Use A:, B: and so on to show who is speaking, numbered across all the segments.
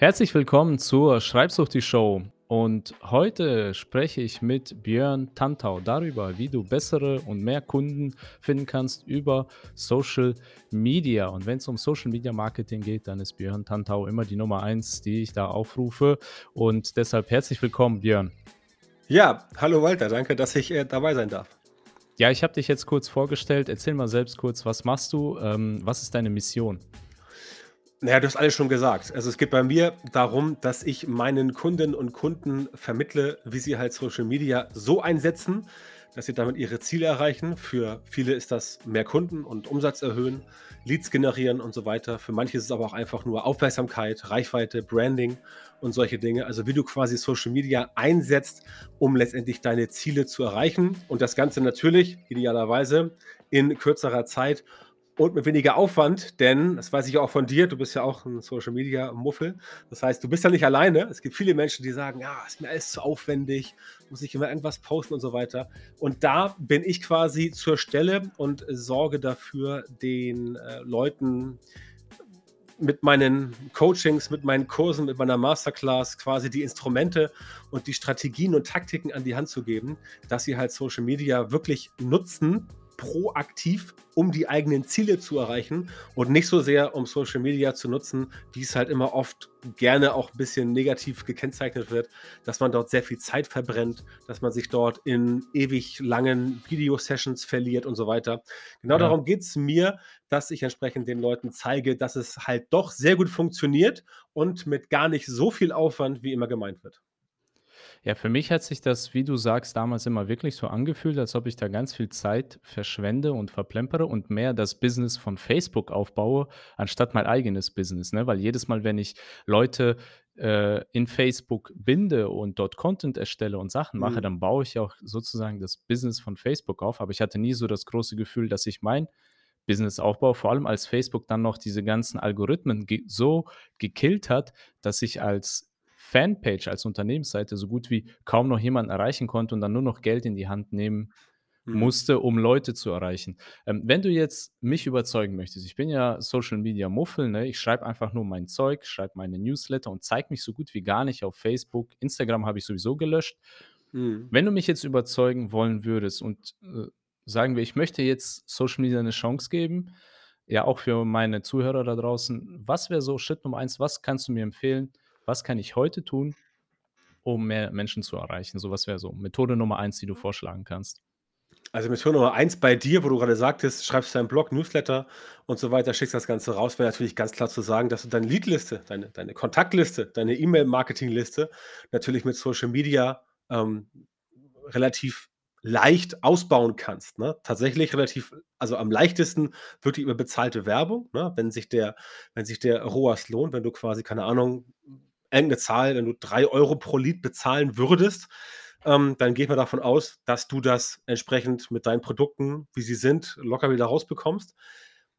A: Herzlich willkommen zur Schreibsucht die Show. Und heute spreche ich mit Björn Tantau darüber, wie du bessere und mehr Kunden finden kannst über Social Media. Und wenn es um Social Media Marketing geht, dann ist Björn Tantau immer die Nummer eins, die ich da aufrufe. Und deshalb herzlich willkommen, Björn.
B: Ja, hallo Walter, danke, dass ich äh, dabei sein darf.
A: Ja, ich habe dich jetzt kurz vorgestellt. Erzähl mal selbst kurz, was machst du? Ähm, was ist deine Mission?
B: Naja, du hast alles schon gesagt. Also es geht bei mir darum, dass ich meinen Kundinnen und Kunden vermittle, wie sie halt Social Media so einsetzen, dass sie damit ihre Ziele erreichen. Für viele ist das mehr Kunden und Umsatz erhöhen, Leads generieren und so weiter. Für manche ist es aber auch einfach nur Aufmerksamkeit, Reichweite, Branding und solche Dinge. Also wie du quasi Social Media einsetzt, um letztendlich deine Ziele zu erreichen. Und das Ganze natürlich idealerweise in kürzerer Zeit und mit weniger Aufwand, denn das weiß ich auch von dir, du bist ja auch ein Social Media Muffel. Das heißt, du bist ja nicht alleine. Es gibt viele Menschen, die sagen, ja, ist mir alles zu aufwendig, muss ich immer irgendwas posten und so weiter. Und da bin ich quasi zur Stelle und sorge dafür, den äh, Leuten mit meinen Coachings, mit meinen Kursen, mit meiner Masterclass quasi die Instrumente und die Strategien und Taktiken an die Hand zu geben, dass sie halt Social Media wirklich nutzen, proaktiv, um die eigenen Ziele zu erreichen und nicht so sehr, um Social Media zu nutzen, wie es halt immer oft gerne auch ein bisschen negativ gekennzeichnet wird, dass man dort sehr viel Zeit verbrennt, dass man sich dort in ewig langen Video-Sessions verliert und so weiter. Genau ja. darum geht es mir, dass ich entsprechend den Leuten zeige, dass es halt doch sehr gut funktioniert und mit gar nicht so viel Aufwand, wie immer gemeint wird.
A: Ja, für mich hat sich das, wie du sagst, damals immer wirklich so angefühlt, als ob ich da ganz viel Zeit verschwende und verplempere und mehr das Business von Facebook aufbaue, anstatt mein eigenes Business. Ne? Weil jedes Mal, wenn ich Leute äh, in Facebook binde und dort Content erstelle und Sachen mache, mhm. dann baue ich auch sozusagen das Business von Facebook auf. Aber ich hatte nie so das große Gefühl, dass ich mein Business aufbaue, vor allem als Facebook dann noch diese ganzen Algorithmen ge so gekillt hat, dass ich als Fanpage als Unternehmensseite so gut wie kaum noch jemanden erreichen konnte und dann nur noch Geld in die Hand nehmen mhm. musste, um Leute zu erreichen. Ähm, wenn du jetzt mich überzeugen möchtest, ich bin ja Social Media Muffel, ne? ich schreibe einfach nur mein Zeug, schreibe meine Newsletter und zeige mich so gut wie gar nicht auf Facebook. Instagram habe ich sowieso gelöscht. Mhm. Wenn du mich jetzt überzeugen wollen würdest und äh, sagen wir, ich möchte jetzt Social Media eine Chance geben, ja auch für meine Zuhörer da draußen, was wäre so Schritt Nummer eins, was kannst du mir empfehlen, was kann ich heute tun, um mehr Menschen zu erreichen? So was wäre so Methode Nummer eins, die du vorschlagen kannst.
B: Also Methode Nummer eins bei dir, wo du gerade sagtest, schreibst deinen Blog, Newsletter und so weiter, schickst das Ganze raus, wäre natürlich ganz klar zu sagen, dass du deine Leadliste, deine, deine Kontaktliste, deine E-Mail-Marketing-Liste natürlich mit Social Media ähm, relativ leicht ausbauen kannst. Ne? Tatsächlich relativ, also am leichtesten wirklich über bezahlte Werbung, ne? wenn sich der, wenn sich der ROAS lohnt, wenn du quasi, keine Ahnung, irgendeine Zahl, wenn du drei Euro pro Lied bezahlen würdest, ähm, dann geht man davon aus, dass du das entsprechend mit deinen Produkten, wie sie sind, locker wieder rausbekommst,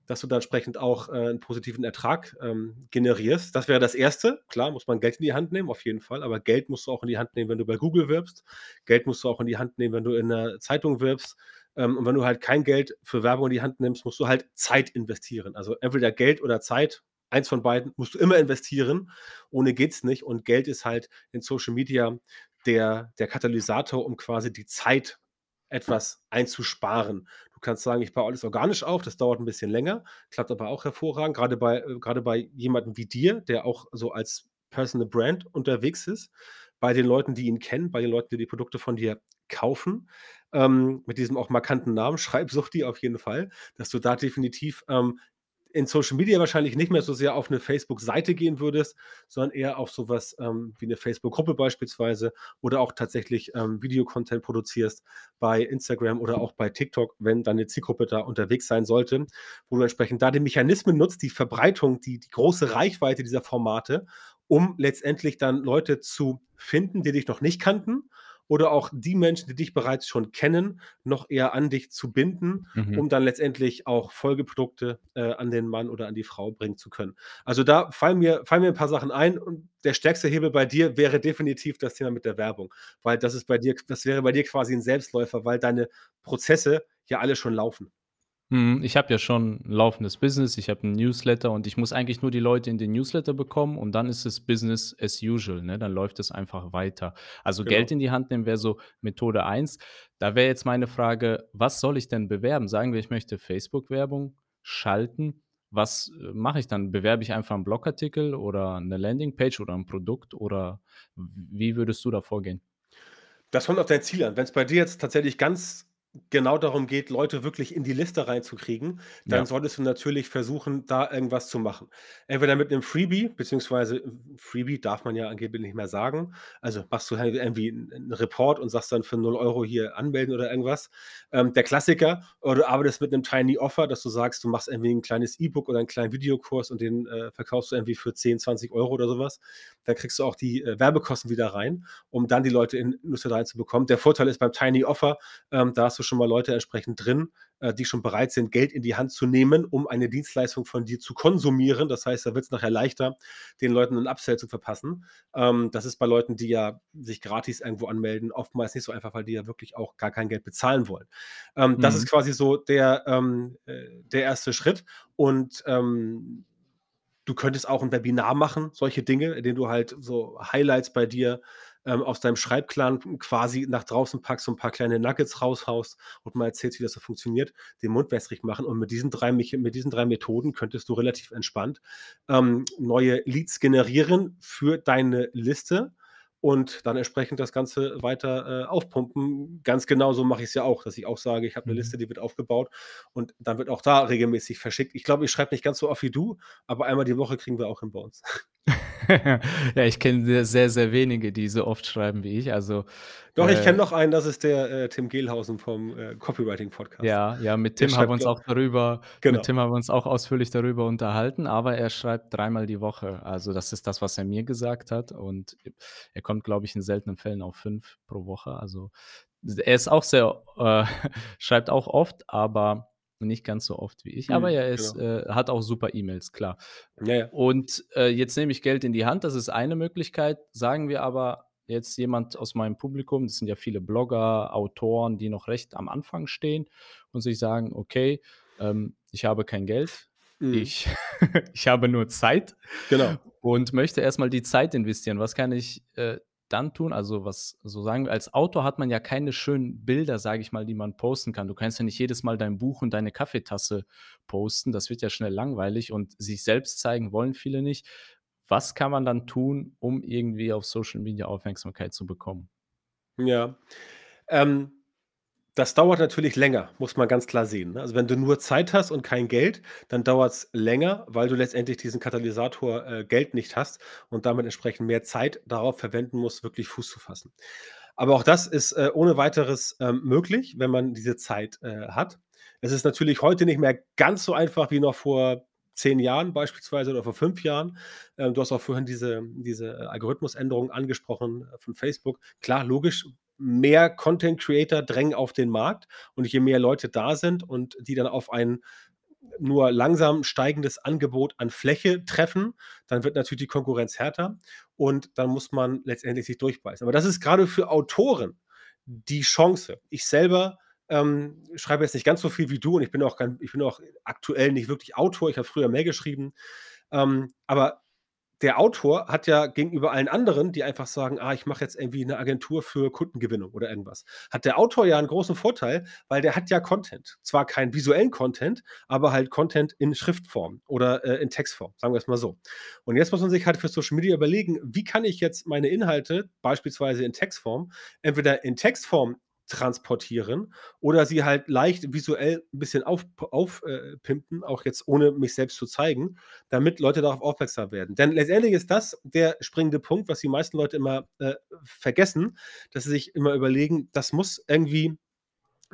B: dass du da entsprechend auch äh, einen positiven Ertrag ähm, generierst. Das wäre das Erste. Klar, muss man Geld in die Hand nehmen, auf jeden Fall, aber Geld musst du auch in die Hand nehmen, wenn du bei Google wirbst. Geld musst du auch in die Hand nehmen, wenn du in der Zeitung wirbst. Ähm, und wenn du halt kein Geld für Werbung in die Hand nimmst, musst du halt Zeit investieren. Also entweder Geld oder Zeit eins von beiden musst du immer investieren. Ohne geht's nicht. Und Geld ist halt in Social Media der, der Katalysator, um quasi die Zeit etwas einzusparen. Du kannst sagen, ich baue alles organisch auf, das dauert ein bisschen länger, klappt aber auch hervorragend, gerade bei, äh, gerade bei jemandem wie dir, der auch so als Personal Brand unterwegs ist, bei den Leuten, die ihn kennen, bei den Leuten, die die Produkte von dir kaufen, ähm, mit diesem auch markanten Namen, Schreibsucht die auf jeden Fall, dass du da definitiv ähm, in Social Media wahrscheinlich nicht mehr so sehr auf eine Facebook-Seite gehen würdest, sondern eher auf sowas ähm, wie eine Facebook-Gruppe beispielsweise oder auch tatsächlich ähm, Videocontent produzierst bei Instagram oder auch bei TikTok, wenn deine Zielgruppe da unterwegs sein sollte, wo du entsprechend da die Mechanismen nutzt, die Verbreitung, die, die große Reichweite dieser Formate, um letztendlich dann Leute zu finden, die dich noch nicht kannten oder auch die Menschen, die dich bereits schon kennen, noch eher an dich zu binden, mhm. um dann letztendlich auch Folgeprodukte äh, an den Mann oder an die Frau bringen zu können. Also da fallen mir, fallen mir ein paar Sachen ein und der stärkste Hebel bei dir wäre definitiv das Thema mit der Werbung, weil das ist bei dir, das wäre bei dir quasi ein Selbstläufer, weil deine Prozesse ja alle schon laufen.
A: Mhm, ich habe ja schon 'n laufendes Business, ich habe 'n Newsletter und ich muss eigentlich nur die Leute in den Newsletter bekommen und dann ist es Business as usual, ne? Dann läuft es einfach weiter. Also, Geld
B: Genau.
A: in die Hand nehmen wäre so Methode 1. Da wäre jetzt meine Frage: Was soll ich denn bewerben? Sagen wir, ich möchte Facebook-Werbung schalten. Was, äh, mache ich dann? Bewerbe ich einfach 'n Blogartikel oder 'ne Landingpage oder 'n Produkt oder w wie würdest du da vorgehen?
B: Das kommt auf dein Ziel an. Wenn's bei dir jetzt tatsächlich ganz genau darum geht, Leute wirklich in die Liste reinzukriegen, dann
A: Ja.
B: solltest du natürlich versuchen, da irgendwas zu machen. Entweder mit 'nem Freebie, beziehungsweise Freebie darf man ja angeblich nicht mehr sagen. Also, machst du halt irgendwie 'n 'n Report und sagst dann für 0 € hier anmelden oder irgendwas. Ähm, der Klassiker, oder du arbeitest mit 'nem Tiny Offer, dass du sagst, du machst irgendwie 'n kleines E-Book oder 'n kleinen Videokurs und den, äh, verkaufst du irgendwie für 10, 20 € oder so was. Dann kriegst du auch die, äh, Werbekosten wieder rein, um dann die Leute in Newsletter reinzubekommen. Der Vorteil ist beim Tiny Offer, ähm, da hast du schon mal Leute entsprechend drin, äh, die schon bereit sind, Geld in die Hand zu nehmen, um eine Dienstleistung von dir zu konsumieren. Das heißt, da wird's nachher leichter, den Leuten 'nen Upsell zu verpassen. Ähm, das ist bei Leuten, die ja sich gratis irgendwo anmelden, oftmals nicht so einfach, weil die ja wirklich auch gar kein Geld bezahlen wollen. Ähm, das ist
A: Mhm.
B: quasi so der, ähm, äh der 1. Schritt und, du könntest auch 'n Webinar machen, solche Dinge, indem du halt so Highlights bei dir, ähm, aus deinem Schreibplan quasi nach draußen packst, so 'n paar kleine Nuggets raushaust und mal erzählst, wie das so funktioniert, den Mund wässrig machen und mit diesen 3 Mech mit diesen 3 Methoden könntest du relativ entspannt, ähm, neue Leads generieren für deine Liste und dann entsprechend das Ganze weiter, äh, aufpumpen. Ganz genauso mache ich's ja auch, dass ich auch sage, ich habe 'ne
A: Mhm.
B: Liste, die wird aufgebaut und dann wird auch da regelmäßig verschickt. Ich glaube, ich schreibe nicht ganz so oft wie du, aber einmal die Woche kriegen wir auch hin bei uns.
A: Ja, ich kenne sehr, sehr, wenige, die so oft schreiben wie ich. Also,
B: Doch, ich kenne
A: äh
B: noch einen, das ist der, äh, Tim Gehlhausen vom, äh, Copywriting-Podcast.
A: Ja, ja, mit Tim haben wir uns auch darüber mit
B: genau.
A: Tim haben wir uns auch ausführlich darüber unterhalten, aber er schreibt dreimal die Woche. Also, das ist das, was er mir gesagt hat und er kommt, glaube ich, in seltenen Fällen auf 5 pro Woche. Also, er ist auch sehr äh, schreibt auch oft, aber nicht ganz so oft wie ich. Aber
B: Mhm,
A: er ist
B: genau.
A: äh, hat auch super E-Mails, klar.
B: Ja, ja.
A: Und, äh, jetzt nehme ich Geld in die Hand, das ist eine Möglichkeit. Sagen wir aber jetzt jemand aus meinem Publikum, das sind ja viele Blogger, Autoren, die noch recht am Anfang stehen und sich sagen: „Okay, ähm, ich habe kein Geld,
B: Mhm.
A: ich ich habe nur Zeit
B: Genau.
A: und möchte erst mal die Zeit investieren.“ Was kann ich, äh, dann tun? Also, was so sagen wir als Autor hat man ja keine schönen Bilder, sage ich mal, die man posten kann. Du kannst ja nicht jedes Mal dein Buch und deine Kaffeetasse posten. Das wird ja schnell langweilig und sich selbst zeigen wollen viele nicht. Was kann man dann tun, um irgendwie auf Social Media Aufmerksamkeit zu bekommen?
B: Ja. Ähm, das dauert natürlich länger, muss man ganz klar sehen, ne? Also, wenn du nur Zeit hast und kein Geld, dann dauert's länger, weil du letztendlich diesen Katalysator, äh, Geld nicht hast und damit entsprechend mehr Zeit darauf verwenden musst, wirklich Fuß zu fassen. Aber auch das ist, äh, ohne Weiteres, ähm, möglich, wenn man diese Zeit, äh, hat. Es ist natürlich heute nicht mehr ganz so einfach wie noch vor 10 Jahren beispielsweise oder vor 5 Jahren. Ähm, du hast auch vorhin diese diese Algorithmusänderung angesprochen, äh, von Facebook. Klar, logisch, mehr Content Creator drängen auf den Markt und je mehr Leute da sind und die dann auf ein nur langsam steigendes Angebot an Fläche treffen, dann wird natürlich die Konkurrenz härter und dann muss man letztendlich sich durchbeißen. Aber das ist grade für Autoren die Chance. Ich selber, ähm, schreibe jetzt nicht ganz so viel wie du und ich bin auch kein ich bin auch aktuell nicht wirklich Autor. Ich habe früher mehr geschrieben. Ähm, aber der Autor hat ja gegenüber allen anderen, die einfach sagen: „Ah, ich mache jetzt irgendwie 'ne Agentur für Kundengewinnung oder irgendwas.“ Hat der Autor ja 'n großen Vorteil, weil der hat ja Content. Zwar keinen visuellen Content, aber halt Content in Schriftform oder, äh, in Textform, sagen wir's mal so. Und jetzt muss man sich halt für Social Media überlegen: „Wie kann ich jetzt meine Inhalte beispielsweise in Textform entweder in Textform transportieren oder sie halt leicht visuell 'n bisschen auf auf äh, auch jetzt ohne mich selbst zu zeigen, damit Leute darauf aufmerksam werden.“ Denn letztendlich ist das der springende Punkt, was die meisten Leute immer, äh, vergessen, dass sie sich immer überlegen, das muss irgendwie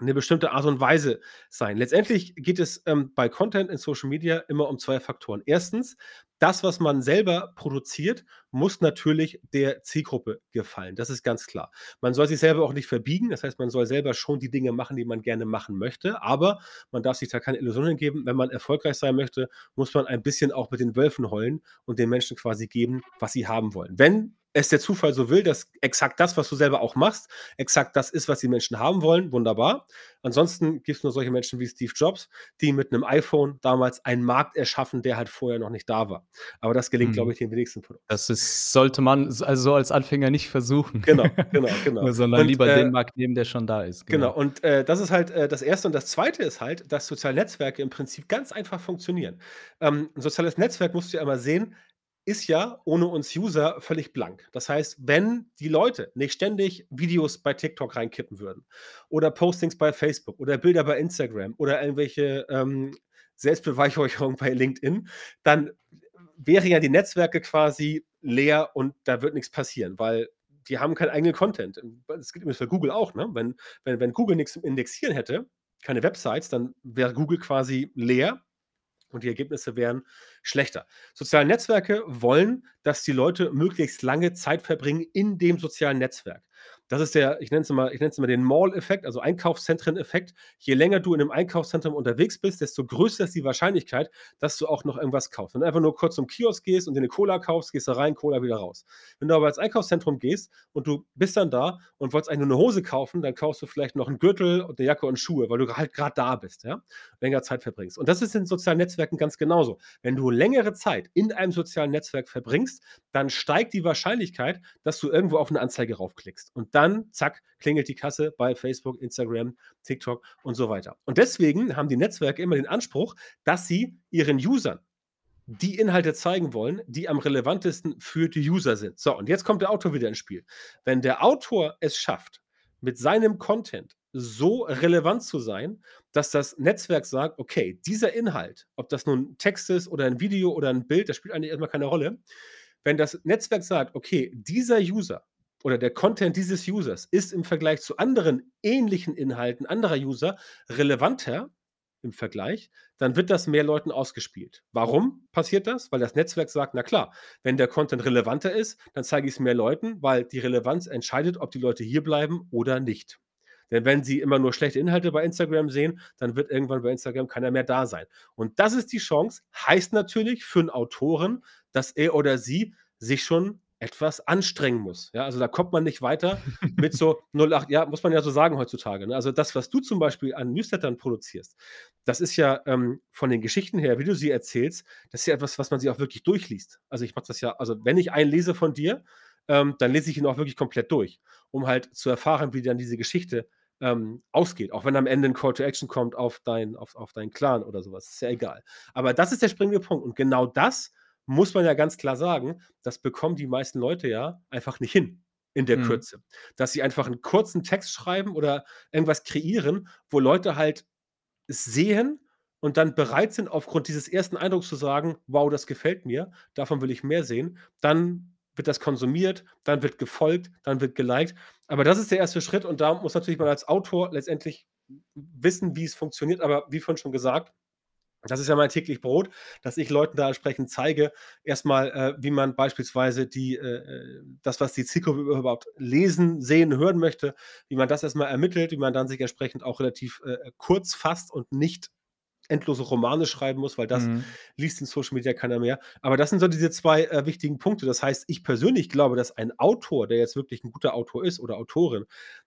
B: 'ne bestimmte Art und Weise sein. Letztendlich geht es, ähm, bei Content in Social Media immer um 2 Faktoren. 1. das, was man selber produziert, muss natürlich der Zielgruppe gefallen. Das ist ganz klar. Man soll sich selber auch nicht verbiegen. Das heißt, man soll selber schon die Dinge machen, die man gerne machen möchte, aber man darf sich da keine Illusionen geben. Wenn man erfolgreich sein möchte, muss man ein bisschen auch mit den Wölfen heulen und den Menschen quasi geben, was sie haben wollen. Wenn es der Zufall so will, dass exakt das, was du selber auch machst, exakt das ist, was die Menschen haben wollen, wunderbar. Ansonsten gibt es nur solche Menschen wie Steve Jobs, die mit einem iPhone damals einen Markt erschaffen, der halt vorher noch nicht da war. Aber das gelingt, glaube
A: Mhm.
B: ich, den wenigsten von uns.
A: Das ist sollte man also, als Anfänger nicht versuchen,
B: Genau, genau, genau.
A: sondern
B: Und,
A: lieber
B: äh
A: den Markt nehmen, der schon da ist,
B: Genau,
A: genau.
B: und, äh, das ist halt, äh, das 1. und das 2. ist halt, dass soziale Netzwerke im Prinzip ganz einfach funktionieren. Ähm, 'n soziales Netzwerk musst du ja einmal sehen, ist ja ohne uns User völlig blank. Das heißt, wenn die Leute nicht ständig Videos bei TikTok reinkippen würden oder Postings bei Facebook oder Bilder bei Instagram oder irgendwelche, ähm, Selbstbeweihräucherung bei LinkedIn, dann wären ja die Netzwerke quasi leer und da wird nix passieren, weil die haben keinen eigenen Content. Das gilt übrigens für Google auch, ne? Wenn wenn wenn Google nix zum Indexieren hätte, keine Websites, dann wäre Google quasi leer und die Ergebnisse wären schlechter. Soziale Netzwerke wollen, dass die Leute möglichst lange Zeit verbringen in dem sozialen Netzwerk. Das ist der ich nenne es immer ich nenne es immer den Mall-Effekt, also Einkaufszentren-Effekt. Je länger du in 'nem Einkaufszentrum unterwegs bist, desto größer ist die Wahrscheinlichkeit, dass du auch noch irgendwas kaufst. Wenn du einfach nur kurz zum Kiosk gehst und dir 'ne Cola kaufst, gehst da rein, Cola wieder raus. Wenn du aber ins Einkaufszentrum gehst und du bist dann da und wolltest eigentlich nur 'ne Hose kaufen, dann kaufst du vielleicht noch 'n Gürtel und 'ne Jacke und Schuhe, weil du halt grad da bist, ja, länger Zeit verbringst. Und das ist in sozialen Netzwerken ganz genauso. Wenn du längere Zeit in einem sozialen Netzwerk verbringst, dann steigt die Wahrscheinlichkeit, dass du irgendwo auf 'ne Anzeige raufklickst. Und dann, zack, klingelt die Kasse bei Facebook, Instagram, TikTok und so weiter. Und deswegen haben die Netzwerke immer den Anspruch, dass sie ihren Usern die Inhalte zeigen wollen, die am relevantesten für die User sind. So, und jetzt kommt der Autor wieder ins Spiel. Wenn der Autor es schafft, mit seinem Content so relevant zu sein, dass das Netzwerk sagt: „Okay, dieser Inhalt, ob das nun Text ist oder 'n Video oder 'n Bild, das spielt eigentlich erst mal keine Rolle.“ Wenn das Netzwerk sagt: „Okay, dieser User oder der Content dieses Users ist im Vergleich zu anderen ähnlichen Inhalten anderer User relevanter im Vergleich“, dann wird das mehr Leuten ausgespielt. Warum passiert das? Weil das Netzwerk sagt: „Na klar, wenn der Content relevanter ist, dann zeige ich's mehr Leuten, weil die Relevanz entscheidet, ob die Leute hierbleiben oder nicht.“ Denn wenn sie immer nur schlechte Inhalte bei Instagram sehen, dann wird irgendwann bei Instagram keiner mehr da sein. Und das ist die Chance, heißt natürlich für 'n Autoren, dass er oder sie sich schon etwas anstrengen muss. Ja, also, da kommt man nicht weiter mit so 08 ja, muss man ja so sagen heutzutage, ne? Also, das, was du zum Beispiel an Newslettern produzierst, das ist ja, ähm, von den Geschichten her, wie du sie erzählst, das ist ja etwas, was man sich auch wirklich durchliest. Also, ich mache das ja also, wenn ich einen lese von dir, ähm, dann lese ich ihn auch wirklich komplett durch, um halt zu erfahren, wie dann diese Geschichte, ähm, ausgeht, auch wenn am Ende 'n Call to Action kommt auf dein auf auf deinen Clan oder so was, ist ja egal. Aber das ist der springende Punkt und genau das muss man ja ganz klar sagen, das bekommen die meisten Leute ja einfach nicht hin in der
A: Mhm.
B: Kürze. Dass sie einfach 'n kurzen Text schreiben oder irgendwas kreieren, wo Leute halt sehen und dann bereit sind, aufgrund dieses ersten Eindrucks zu sagen: „Wow, das gefällt mir, davon will ich mehr sehen.“ Dann wird das konsumiert, dann wird gefolgt, dann wird geliked. Aber das ist der 1. Schritt und da muss natürlich man als Autor letztendlich wissen, wie es funktioniert. Aber wie vorhin schon gesagt, das ist ja mein täglich Brot, dass ich Leuten da entsprechend zeige, erst mal, äh, wie man beispielsweise die, äh, äh das, was die Zielgruppe überhaupt lesen, sehen, hören möchte, wie man das erst mal ermittelt, wie man dann sich entsprechend auch relativ, äh, kurz fasst und nicht endlose Romane schreiben muss, weil das
A: Mhm.
B: liest in Social Media keiner mehr. Aber das sind so diese 2, äh, wichtigen Punkte. Das heißt, ich persönlich glaube, dass ein Autor, der jetzt wirklich 'n guter Autor ist oder Autorin,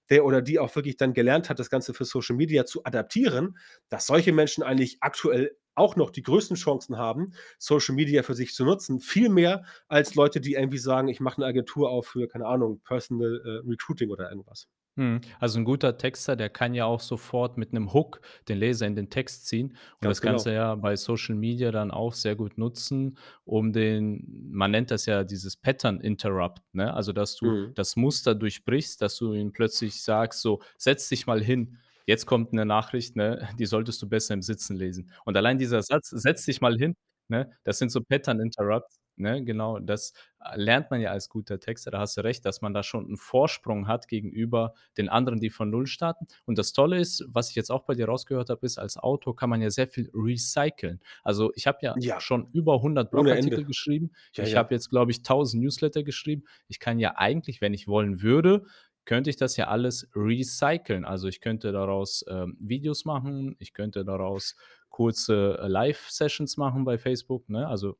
B: der oder die auch wirklich dann gelernt hat, das Ganze für Social Media zu adaptieren, dass solche Menschen eigentlich aktuell auch noch die größten Chancen haben, Social Media für sich zu nutzen. Viel mehr als Leute, die irgendwie sagen: „Ich mache 'ne Agentur auf für, keine Ahnung, Personal, äh, Recruiting“ oder irgendwas.
A: Mhm. Also, 'n guter Texter, der kann ja auch sofort mit 'nem Hook den Leser in den Text ziehen und
B: Ganz
A: das kannst
B: genau.
A: du ja bei Social Media dann auch sehr gut nutzen, um den man nennt das ja dieses Pattern Interrupt, ne? Also, dass du
B: Mhm.
A: das Muster durchbrichst, dass du ihm plötzlich sagst so: „Setz dich mal hin. Jetzt kommt 'ne Nachricht, ne, die solltest du besser im Sitzen lesen.“ Und allein dieser Satz: „Setz dich mal hin“, ne, das sind so Pattern Interrupts, ne? Genau, das, äh, lernt man ja als guter Texter. Da hast du recht, dass man da schon 'n Vorsprung hat gegenüber den anderen, die von 0 starten. Und das Tolle ist, was ich jetzt auch bei dir rausgehört habe, ist, als Autor kann man ja sehr viel recyceln. Also, ich habe ja
B: Ja.
A: schon über 100
B: Ohne Ende.
A: Blogartikel geschrieben.
B: Ja,
A: Ich
B: ja.
A: habe jetzt, glaube ich, 1.000 Newsletter geschrieben. Ich kann ja eigentlich, wenn ich wollen würde, könnte ich das ja alles recyceln. Also, ich könnte daraus, ähm, Videos machen, ich könnte daraus kurze, äh, Live-Sessions machen bei Facebook, ne? Also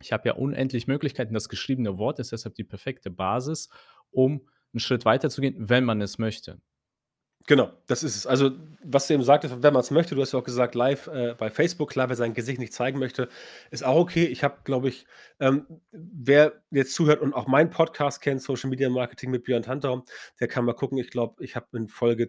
A: Ich habe ja unendlich Möglichkeiten. Das geschriebene Wort ist deshalb die perfekte Basis, um 'n Schritt weiterzugehen, wenn man es möchte.
B: Genau, das ist es. Also, was du eben sagtest, wenn man's möchte du hast ja auch gesagt, live, äh, bei Facebook, klar, wer sein Gesicht nicht zeigen möchte, ist auch okay. Ich habe, glaube ich ähm, wer jetzt zuhört und auch meinen Podcast kennt, Social Media Marketing mit Björn Tantau, der kann mal gucken. Ich glaube, ich habe in Folge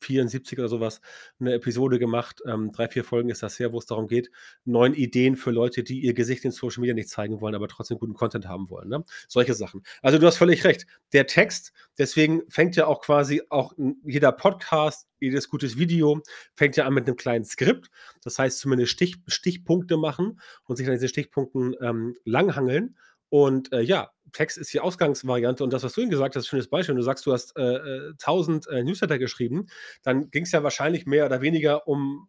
B: 274 oder so was 'ne Episode gemacht. Ähm, 3, 4 Folgen ist das her, wo's darum geht, 9 Ideen für Leute, die ihr Gesicht in Social Media nicht zeigen wollen, aber trotzdem guten Content haben wollen, ne? Solche Sachen. Also, du hast völlig recht. Der Text deswegen fängt ja auch quasi auch jeder Podcast, jedes gutes Video fängt ja an mit 'nem kleinen Skript. Das heißt, zumindest Stich Stichpunkte machen und sich an diesen Stichpunkten, ähm, langhangeln. Und, äh, ja, Text ist die Ausgangsvariante und das, was du eben gesagt hast, schönes Beispiel. Wenn du sagst, du hast, äh, äh, 1.000, äh, Newsletter geschrieben, dann ging's ja wahrscheinlich mehr oder weniger um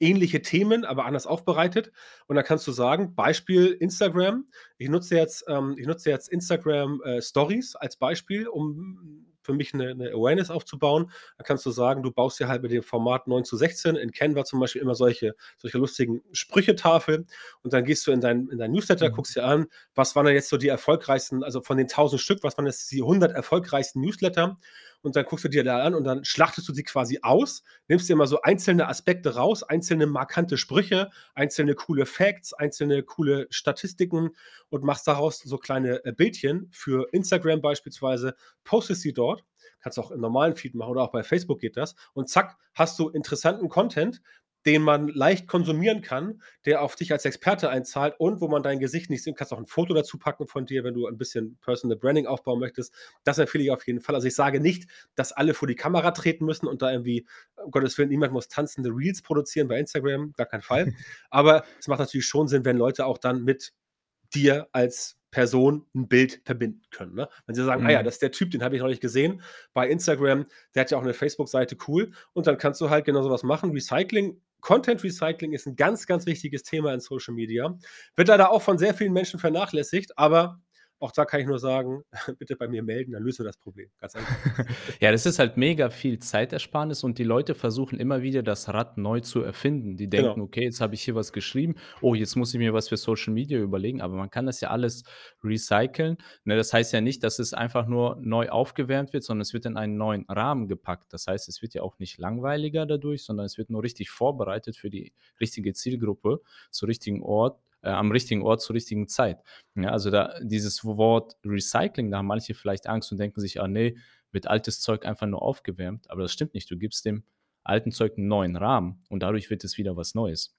B: ähnliche Themen, aber anders aufbereitet. Und dann kannst du sagen, Beispiel Instagram. Ich nutze jetzt ähm, ich nutze jetzt Instagram, äh, Stories als Beispiel, um für mich 'ne 'ne Awareness aufzubauen. Da kannst du sagen, du baust dir halt mit dem Format 9:16 in Canva zum Beispiel immer solche solche lustigen Sprüchetafeln und dann gehst du in dein in dein Newsletter,
A: Mhm.
B: guckst dir an, was waren denn jetzt so die erfolgreichsten also, von den 1.000 Stück, was waren jetzt die 100 erfolgreichsten Newsletter? Und dann guckst du dir da an und dann schlachtest du sie quasi aus, nimmst dir mal so einzelne Aspekte raus, einzelne markante Sprüche, einzelne coole Facts, einzelne coole Statistiken und machst daraus so kleine, äh, Bildchen für Instagram beispielsweise, postest sie dort. Kannst auch im normalen Feed machen oder auch bei Facebook geht das. Und zack, hast du interessanten Content, den man leicht konsumieren kann, der auf dich als Experte einzahlt und wo man dein Gesicht nicht sehen kannst auch 'n Foto dazu packen von dir, wenn du ein bisschen Personal Branding aufbauen möchtest. Das empfehle ich auf jeden Fall. Also, ich sage nicht, dass alle vor die Kamera treten müssen und da irgendwie um Gottes Willen, niemand muss tanzende Reels produzieren bei Instagram, gar keinen Fall. Aber es macht natürlich schon Sinn, wenn Leute auch dann mit dir als Person 'n Bild verbinden können, ne? Wenn sie sagen: „Ah ja,
A: Mhm.
B: das ist der Typ, den habe ich neulich gesehen bei Instagram, der hat ja auch 'ne Facebook-Seite, cool.“ Und dann kannst du halt genau so was machen. Recycling Content Recycling ist 'n ganz, ganz wichtiges Thema in Social Media. Wird leider auch von sehr vielen Menschen vernachlässigt, aber auch da kann ich nur sagen, bitte bei mir melden, dann lösen wir das Problem. Ganz einfach.
A: Ja, das ist halt mega viel Zeitersparnis und die Leute versuchen immer wieder, das Rad neu zu erfinden. Die denken:
B: Genau.
A: „Okay, jetzt habe ich hier was geschrieben. Oh, jetzt muss ich mir was für Social Media überlegen.“ Aber man kann das ja alles recyceln, ne? Das heißt ja nicht, dass es einfach nur neu aufgewärmt wird, sondern es wird in einen neuen Rahmen gepackt. Das heißt, es wird ja auch nicht langweiliger dadurch, sondern es wird nur richtig vorbereitet für die richtige Zielgruppe zur richtigen Ort äh, am richtigen Ort zur richtigen Zeit. Ja, also, da dieses Wort Recycling, da haben manche vielleicht Angst und denken sich: „Ah ne, wird altes Zeug einfach nur aufgewärmt.“ Aber das stimmt nicht. Du gibst dem alten Zeug 'n neuen Rahmen und dadurch wird es wieder was Neues.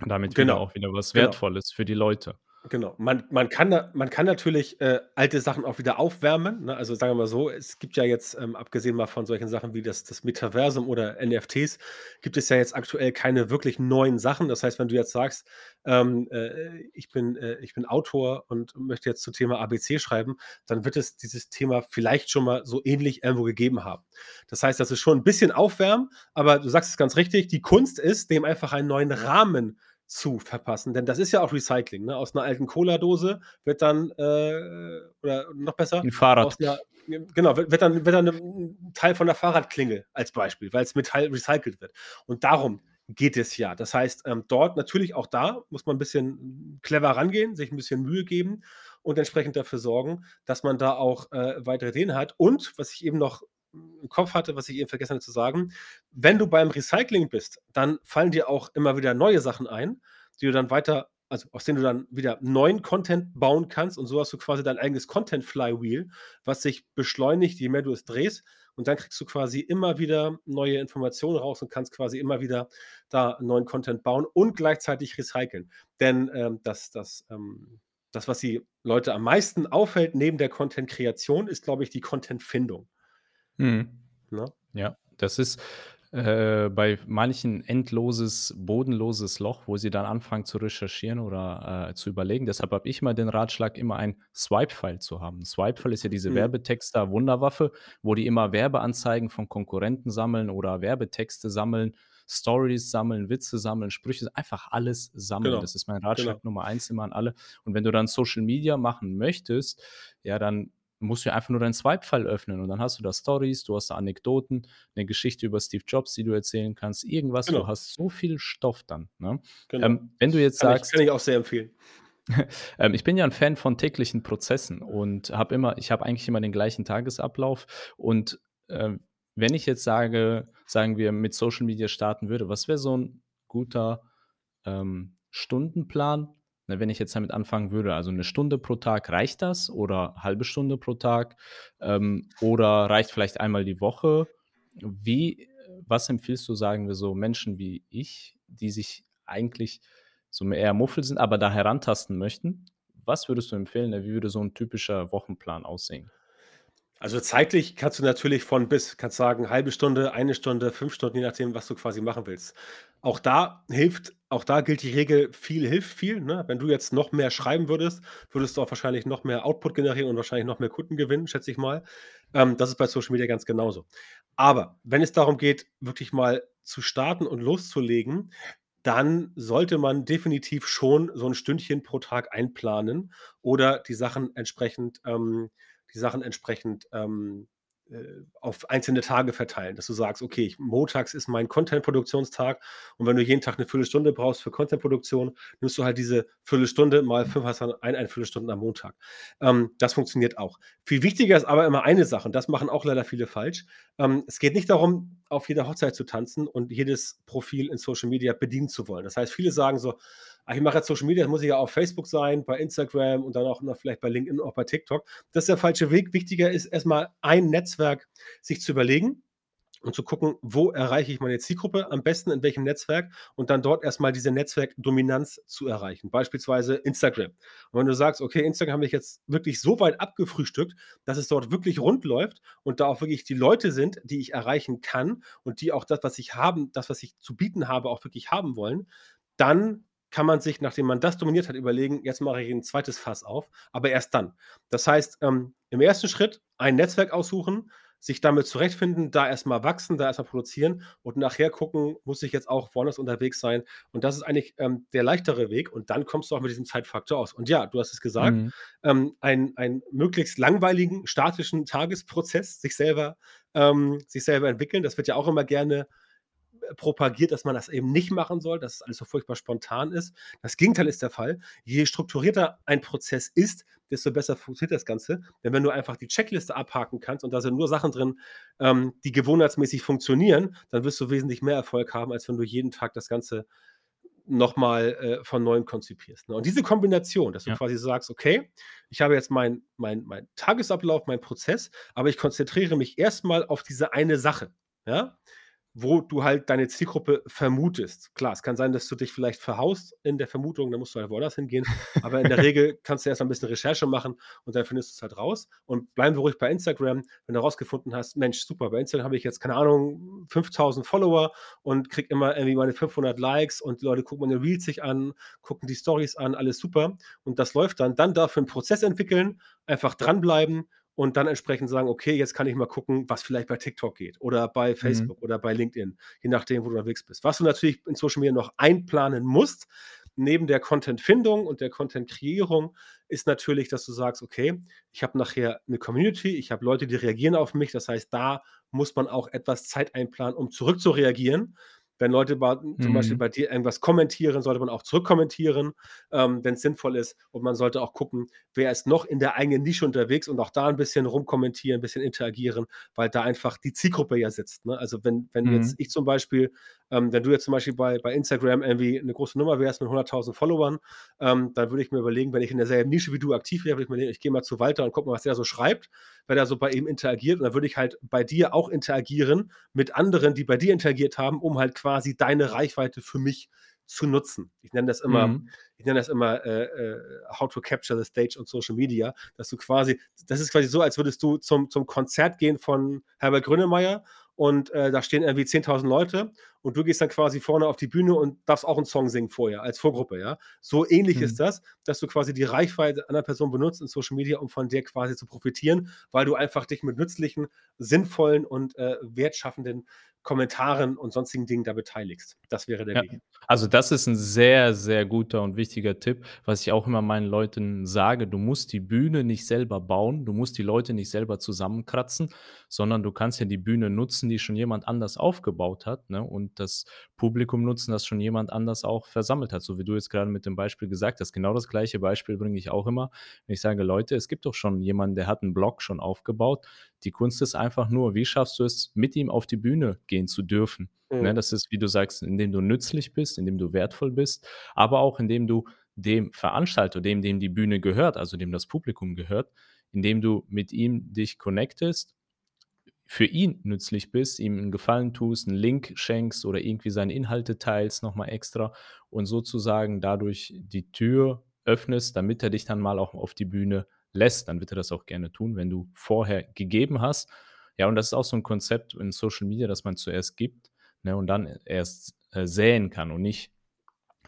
A: Und damit wieder
B: Genau,
A: auch wieder was
B: genau.
A: Wertvolles für die Leute.
B: Genau. Man man kann man kann natürlich, äh, alte Sachen auch wieder aufwärmen, ne? Also, sagen wir mal so, es gibt ja jetzt, ähm, abgesehen mal von solchen Sachen wie das das Metaversum oder NFTs, gibt es ja jetzt aktuell keine wirklich neuen Sachen. Das heißt, wenn du jetzt sagst, ähm, äh, ich bin äh, ich bin Autor und möchte jetzt zum Thema ABC schreiben, dann wird es dieses Thema vielleicht schon mal so ähnlich irgendwo gegeben haben. Das heißt, das ist schon 'n bisschen aufwärmen, aber du sagst es ganz richtig, die Kunst ist, dem einfach einen neuen Rahmen zu verpassen, denn das ist ja auch Recycling, ne? Aus 'ner alten Cola-Dose wird dann, äh oder noch besser,
A: 'N Fahrrad.
B: aus 'ner g genau, wird wird dann wird dann 'n 'n Teil von der Fahrradklingel als Beispiel, weil's Metall recycelt wird. Und darum geht es ja. Das heißt, ähm, dort natürlich auch da muss man 'n bisschen clever rangehen, sich 'n bisschen Mühe geben und entsprechend dafür sorgen, dass man da auch, äh, weitere Ideen hat. Und was ich eben noch im Kopf hatte, was ich eben vergessen hatte zu sagen, wenn du beim Recycling bist, dann fallen dir auch immer wieder neue Sachen ein, die du dann weiter also, aus denen du dann wieder neuen Content bauen kannst und so hast du quasi dein eigenes Content Flywheel, was sich beschleunigt, je mehr du es drehst. Und dann kriegst du quasi immer wieder neue Informationen raus und kannst quasi immer wieder da neuen Content bauen und gleichzeitig recyceln. Denn, ähm, das das, ähm das, was die Leute am meisten auffällt neben der Content-Kreation, ist, glaube ich, die Content-Findung.
A: Mhm.
B: Ne?
A: Ja, das ist, äh, bei manchen endloses, bodenloses Loch, wo sie dann anfangen zu recherchieren oder, äh, zu überlegen. Deshalb habe ich immer den Ratschlag, immer ein Swipe-File zu haben. Swipe-File ist ja diese
B: Mhm.
A: Werbetexter-Wunderwaffe, wo die immer Werbeanzeigen von Konkurrenten sammeln oder Werbetexte sammeln, Stories sammeln, Witze sammeln, Sprüche einfach alles sammeln.
B: Genau,
A: Das ist mein
B: genau.
A: Ratschlag Nummer 1 immer an alle. Und wenn du dann Social Media machen möchtest, ja, dann musst du einfach nur dein Swipe-File öffnen und dann hast du da Stories, du hast da Anekdoten, 'ne Geschichte über Steve Jobs, die du erzählen kannst, irgendwas. Du
B: Genau.
A: hast so viel Stoff dann, ne?
B: Genau.
A: Ähm, wenn du
B: Das
A: jetzt
B: kann ich kann
A: sagst
B: ich auch sehr empfehlen.
A: Ähm, ich bin ja 'n Fan von täglichen Prozessen und habe immer ich habe eigentlich immer den gleichen Tagesablauf und, ähm, wenn ich jetzt sage sagen wir, mit Social Media starten würde, was wäre so 'n guter, ähm, Stundenplan, ne, wenn ich jetzt damit anfangen würde? Also 'ne Stunde pro Tag, reicht das oder 1/2 Stunde pro Tag, ähm, oder reicht vielleicht einmal die Woche? Wie was empfiehlst du, sagen wir so, Menschen wie ich, die sich eigentlich so mehr eher Muffel sind, aber da herantasten möchten? Was würdest du empfehlen, ne, wie würde so 'n typischer Wochenplan aussehen?
B: Also, zeitlich kannst du natürlich von bis kannst sagen, 1/2 Stunde, 1 Stunde, 5 Stunden, je nachdem, was du quasi machen willst. Auch da hilft auch da gilt die Regel: Viel hilft viel, ne? Wenn du jetzt noch mehr schreiben würdest, würdest du auch wahrscheinlich noch mehr Output generieren und wahrscheinlich noch mehr Kunden gewinnen, schätze ich mal. Ähm, das ist bei Social Media ganz genauso. Aber wenn es darum geht, wirklich mal zu starten und loszulegen, dann sollte man definitiv schon so 'n Stündchen pro Tag einplanen oder die Sachen entsprechend ähm, die Sachen entsprechend, ähm, äh, auf einzelne Tage verteilen, dass du sagst: „Okay, ich montags ist mein Content-Produktionstag“, und wenn du jeden Tag 'ne Viertelstunde brauchst für Content-Produktion, nimmst du halt diese Viertelstunde mal 5 hast dann eineinviertel Stunden am Montag. Ähm, das funktioniert auch. Viel wichtiger ist aber immer eine Sache und das machen auch leider viele falsch. Ähm, es geht nicht darum, auf jeder Hochzeit zu tanzen und jedes Profil in Social Media bedienen zu wollen. Das heißt, viele sagen so: „Ah, ich mache jetzt Social Media, muss ich ja auf Facebook sein, bei Instagram und dann auch noch vielleicht bei LinkedIn, auch bei TikTok.“ Das ist der falsche Weg. Wichtiger ist erst mal ein Netzwerk sich zu überlegen und zu gucken: „Wo erreiche ich meine Zielgruppe am besten, in welchem Netzwerk?“ Und dann dort erst mal diese Netzwerkdominanz zu erreichen, beispielsweise Instagram. Und wenn du sagst: „Okay, Instagram habe ich jetzt wirklich so weit abgefrühstückt, dass es dort wirklich rund läuft und da auch wirklich die Leute sind, die ich erreichen kann und die auch das, was ich haben das, was ich zu bieten habe, auch wirklich haben wollen“, dann kann man sich, nachdem man das dominiert hat, überlegen: „Jetzt mache ich 'n 2. Fass auf“, aber erst dann. Das heißt, ähm, im 1. Schritt ein Netzwerk aussuchen, sich damit zurechtfinden, da erst mal wachsen, da erst mal produzieren und nachher gucken: „Muss ich jetzt auch woanders unterwegs sein?“ Und das ist eigentlich, ähm, der leichtere Weg und dann kommst du auch mit diesem Zeitfaktor aus. Und ja, du hast es gesagt,
A: Mhm.
B: ähm, ein einen möglichst langweiligen, statischen Tagesprozess sich selber ähm, sich selber entwickeln. Das wird ja auch immer gerne, propagiert, dass man das eben nicht machen soll, dass es alles so furchtbar spontan ist. Das Gegenteil ist der Fall. Je strukturierter ein Prozess ist, desto besser funktioniert das Ganze. Denn wenn du einfach die Checkliste abhaken kannst und da sind nur Sachen drin, ähm, die gewohnheitsmäßig funktionieren, dann wirst du wesentlich mehr Erfolg haben, als wenn du jeden Tag das Ganze noch mal, äh, von Neuem konzipierst, ne? Und diese Kombination, dass du
A: Ja.
B: quasi sagst: „Okay, ich habe jetzt meinen meinen meinen Tagesablauf, meinen Prozess, aber ich konzentriere mich erst mal auf diese eine Sache“, ja, wo du halt deine Zielgruppe vermutest. Klar, es kann sein, dass du dich vielleicht verhaust in der Vermutung, dann musst du halt woanders hingehen. Aber in der Regel kannst du erst mal 'n bisschen Recherche machen und dann findest du's halt raus. Und bleiben wir ruhig bei Instagram, wenn du rausgefunden hast: „Mensch, super, bei Instagram habe ich jetzt, keine Ahnung, 5.000 Follower und kriege immer irgendwie meine 500 Likes und die Leute gucken meine Reels sich an, gucken die Storys an, alles super.“ Und das läuft dann. Dann dafür 'n Prozess entwickeln, einfach dranbleiben und dann entsprechend sagen: „Okay, jetzt kann ich mal gucken, was vielleicht bei TikTok geht oder bei
A: Mhm.
B: Facebook oder bei LinkedIn“, je nachdem, wo du unterwegs bist. Was du natürlich in Social Media noch einplanen musst, neben der Contentfindung und der Content-Kreierung, ist natürlich, dass du sagst: „Okay, ich habe nachher 'ne Community, ich habe Leute, die reagieren auf mich.“ Das heißt, da muss man auch etwas Zeit einplanen, um zurückzureagieren. Wenn Leute ba zum Beispiel
A: Mhm.
B: bei dir irgendwas kommentieren, sollte man auch zurückkommentieren, ähm, wenn's sinnvoll ist. Und man sollte auch gucken, wer ist noch in der eigenen Nische unterwegs und auch da 'n bisschen rumkommentieren, bisschen interagieren, weil da einfach die Zielgruppe ja sitzt, ne? Also, wenn wenn jetzt
A: Mhm.
B: ich zum Beispiel ähm, wenn du jetzt zum Beispiel bei bei Instagram irgendwie 'ne große Nummer wärst mit 100.000 Followern, ähm, dann würde ich mir überlegen, wenn ich in derselben Nische wie du aktiv wäre, würde ich mir denken: „Ich gehe mal zu Walter und gucke mal, was der so schreibt“, wer da so bei ihm interagiert. Und dann würde ich halt bei dir auch interagieren mit anderen, die bei dir interagiert haben, um halt quasi deine Reichweite für mich zu nutzen. Ich nenne das immer
A: Mhm.
B: ich nenne das immer, äh, äh, „How to capture the stage on Social Media“, dass du quasi das ist quasi so, als würdest du zum zum Konzert gehen von Herbert Grönemeyer und, äh, da stehen irgendwie 10.000 Leute und du gehst dann quasi vorne auf die Bühne und darfst auch 'n Song singen vorher als Vorgruppe, ja? So ähnlich ist
A: Mhm.
B: das, dass du quasi die Reichweite einer Person benutzt in Social Media, um von der quasi zu profitieren, weil du einfach dich mit nützlichen, sinnvollen und, äh, wertschaffenden Kommentaren und sonstigen Dingen da beteiligst. Das wäre der
A: Ja,
B: Weg.
A: also, das ist 'n sehr, sehr guter und wichtiger Tipp, was ich auch immer meinen Leuten sage: „Du musst die Bühne nicht selber bauen, du musst die Leute nicht selber zusammenkratzen, sondern du kannst ja die Bühne nutzen, die schon jemand anders aufgebaut hat“, ne? Und und das Publikum nutzen, das schon jemand anders auch versammelt hat. So wie du jetzt gerade mit dem Beispiel gesagt hast. Genau das gleiche Beispiel bringe ich auch immer, wenn ich sage: „Leute, es gibt doch schon jemanden, der hat einen Blog schon aufgebaut.“ Die Kunst ist einfach nur, wie schaffst du es, mit ihm auf die Bühne gehen zu dürfen? Ne,
B: Mhm.
A: das ist, wie du sagst, indem du nützlich bist, indem du wertvoll bist, aber auch indem du dem Veranstalter, dem dem die Bühne gehört, also dem das Publikum gehört, indem du mit ihm dich connectest, für ihn nützlich bist, ihm 'n Gefallen tust, 'n Link schenkst oder irgendwie seine Inhalte teilst noch mal extra und sozusagen dadurch die Tür öffnest, damit er dich dann mal auch auf die Bühne lässt. Dann wird er das auch gerne tun, wenn du vorher gegeben hast. Ja, und das ist auch so 'n Konzept in Social Media, dass man zuerst gibt, ne, und dann erst, äh, säen kann und nicht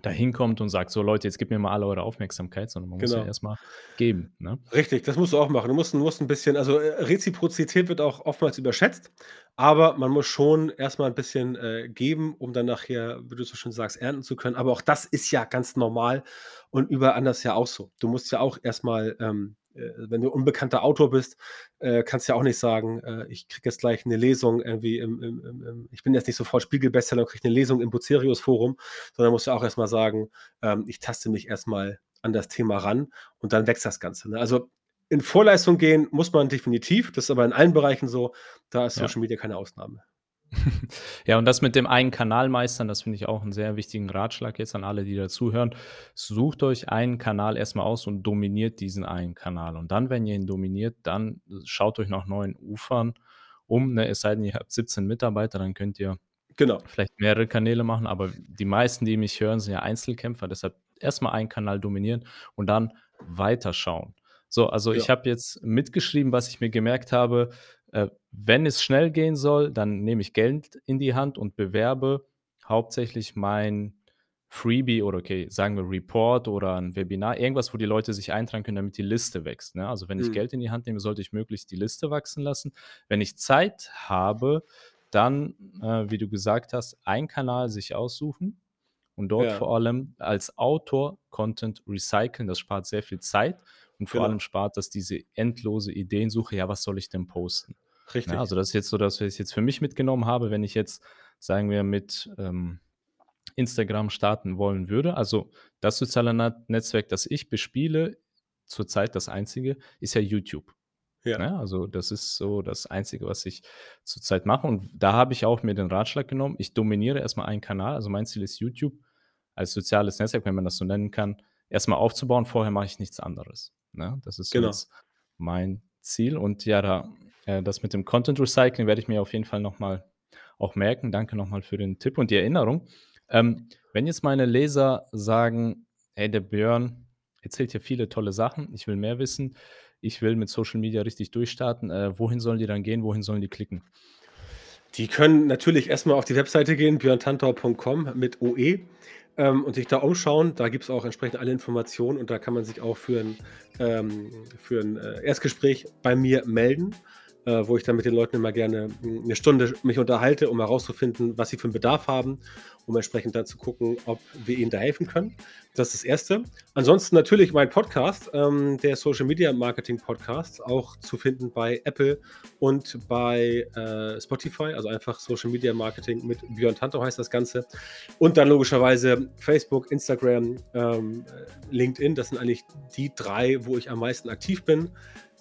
A: dahin kommt und sagt: „So Leute, jetzt gebt mir mal alle eure Aufmerksamkeit“, sondern man muss ja
B: Genau.
A: erst mal geben, ne?
B: Richtig, das musst du auch machen. Du musst musst 'n bisschen also, äh, Reziprozität wird auch oftmals überschätzt, aber man muss schon erst mal 'n bisschen, äh, geben, um dann nachher, wie du so schön sagst, ernten zu können. Aber auch das ist ja ganz normal und überall anders ja auch so. Du musst ja auch erst mal, ähm, äh, wenn du unbekannter Autor bist, äh, kannst ja auch nicht sagen, äh: „Ich kriege jetzt gleich 'ne Lesung irgendwie im im im ich bin jetzt nicht sofort Spiegel-Bestseller und kriege 'ne Lesung im Bucerius-Forum“, sondern musst du auch erst mal sagen, ähm: „Ich taste mich erst mal an das Thema ran und dann wächst das Ganze“, ne? Also, in Vorleistung gehen muss man definitiv, das ist aber in allen Bereichen so, da ist
A: Ja.
B: Social Media keine Ausnahme.
A: Ja, und das mit dem einen Kanal meistern, das finde ich auch 'n sehr wichtigen Ratschlag jetzt an alle, die da zuhören. Sucht euch einen Kanal erst mal aus und dominiert diesen einen Kanal. Und dann, wenn ihr ihn dominiert, dann schaut euch nach neuen Ufern um, ne? Es sei denn, ihr habt 17 Mitarbeiter, dann könnt ihr
B: Genau.
A: vielleicht mehrere Kanäle machen, aber die meisten, die mich hören, sind ja Einzelkämpfer, deshalb erst mal einen Kanal dominieren und dann weiterschauen. So, also,
B: Ja.
A: ich habe jetzt mitgeschrieben, was ich mir gemerkt habe. Äh, wenn es schnell gehen soll, dann nehme ich Geld in die Hand und bewerbe hauptsächlich mein Freebie oder okay, sagen wir Report oder 'n Webinar, irgendwas, wo die Leute sich eintragen können, damit die Liste wächst, ne? Also, wenn ich
B: Mhm.
A: Geld in die Hand nehme, sollte ich möglichst die Liste wachsen lassen. Wenn ich Zeit habe, dann, äh, wie du gesagt hast, einen Kanal sich aussuchen und dort
B: Ja.
A: vor allem als Autor Content recyceln. Das spart sehr viel Zeit und vor allem
B: Genau.
A: spart das diese endlose Ideensuche: „Ja, was soll ich denn posten?“ Ne,
B: Richtig.
A: also, das ist jetzt so das, was ich jetzt für mich mitgenommen habe, wenn ich jetzt, sagen wir, mit, ähm, Instagram starten wollen würde. Also, das soziale Netzwerk, das ich bespiele, zurzeit das einzige, ist ja YouTube,
B: Ja.
A: ne? Also, das ist so das Einzige, was ich zurzeit mache und da habe ich auch mir den Ratschlag genommen, ich dominiere erst mal einen Kanal. Also, mein Ziel ist YouTube als soziales Netzwerk, wenn man das so nennen kann, erst mal aufzubauen. Vorher mache ich nichts anderes, ne? Das ist
B: Genau.
A: jetzt mein Ziel und ja, da äh, das mit dem Content Recycling werde ich mir auf jeden Fall noch mal auch merken. Danke noch mal für den Tipp und die Erinnerung. Ähm, wenn jetzt meine Leser sagen: „Hey, der Björn erzählt hier viele tolle Sachen. Ich will mehr wissen. Ich will mit Social Media richtig durchstarten.“ Äh, wohin sollen die dann gehen? Wohin sollen die klicken?
B: Die können natürlich erst mal auf die Webseite gehen, björntantau.com mit OE, ähm, und sich da umschauen. Da gibt's auch entsprechend alle Informationen und da kann man sich auch für 'n ähm, für 'n, äh, Erstgespräch bei mir melden, äh, wo ich dann mit den Leuten immer gerne, hm, 'ne Stunde mich unterhalte, um herauszufinden, was sie für 'n Bedarf haben, um entsprechend dann zu gucken, ob wir ihnen da helfen können. Das ist das Erste. Ansonsten natürlich mein Podcast, ähm, der Social Media Marketing Podcast, auch zu finden bei Apple und bei, äh, Spotify, also, einfach Social Media Marketing mit Björn Tantau heißt das Ganze. Und dann logischerweise Facebook, Instagram, ähm, äh, LinkedIn. Das sind eigentlich die 3, wo ich am meisten aktiv bin,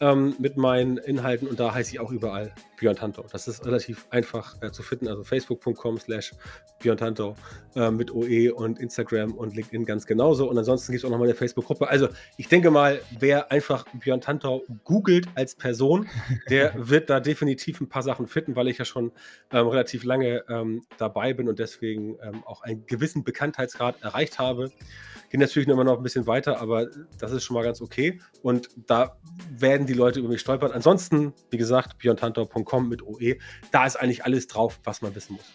B: ähm, mit meinen Inhalten und da heiße ich auch überall Björn Tantau. Das ist relativ einfach, äh, zu finden, also, facebook.com/björntantau, äh, mit OE und Instagram und LinkedIn ganz genauso und ansonsten gibt's auch noch mal 'ne Facebook-Gruppe. Also, ich denke mal, wer einfach Björn Tantau googelt als Person, der wird da definitiv 'n paar Sachen finden, weil ich ja schon, ähm, relativ lange, ähm, dabei bin und deswegen, ähm, auch einen gewissen Bekanntheitsgrad erreicht habe. Geht natürlich immer noch 'n bisschen weiter, aber das ist schon mal ganz okay und da werden die Leute über mich stolpern. Ansonsten, wie gesagt, björntantau.com mit OE. Da ist eigentlich alles drauf, was man wissen muss.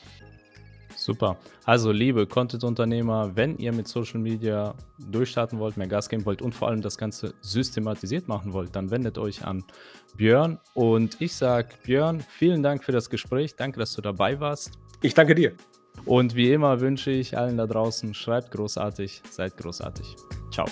A: Super. Also, liebe Content-Unternehmer, wenn ihr mit Social Media durchstarten wollt, mehr Gas geben wollt und vor allem das Ganze systematisiert machen wollt, dann wendet euch an Björn und ich sage: „Björn, vielen Dank für das Gespräch. Danke, dass du dabei warst.“
B: Ich danke dir.
A: Und wie immer wünsche ich allen da draußen: Schreibt großartig, seid großartig. Tschau.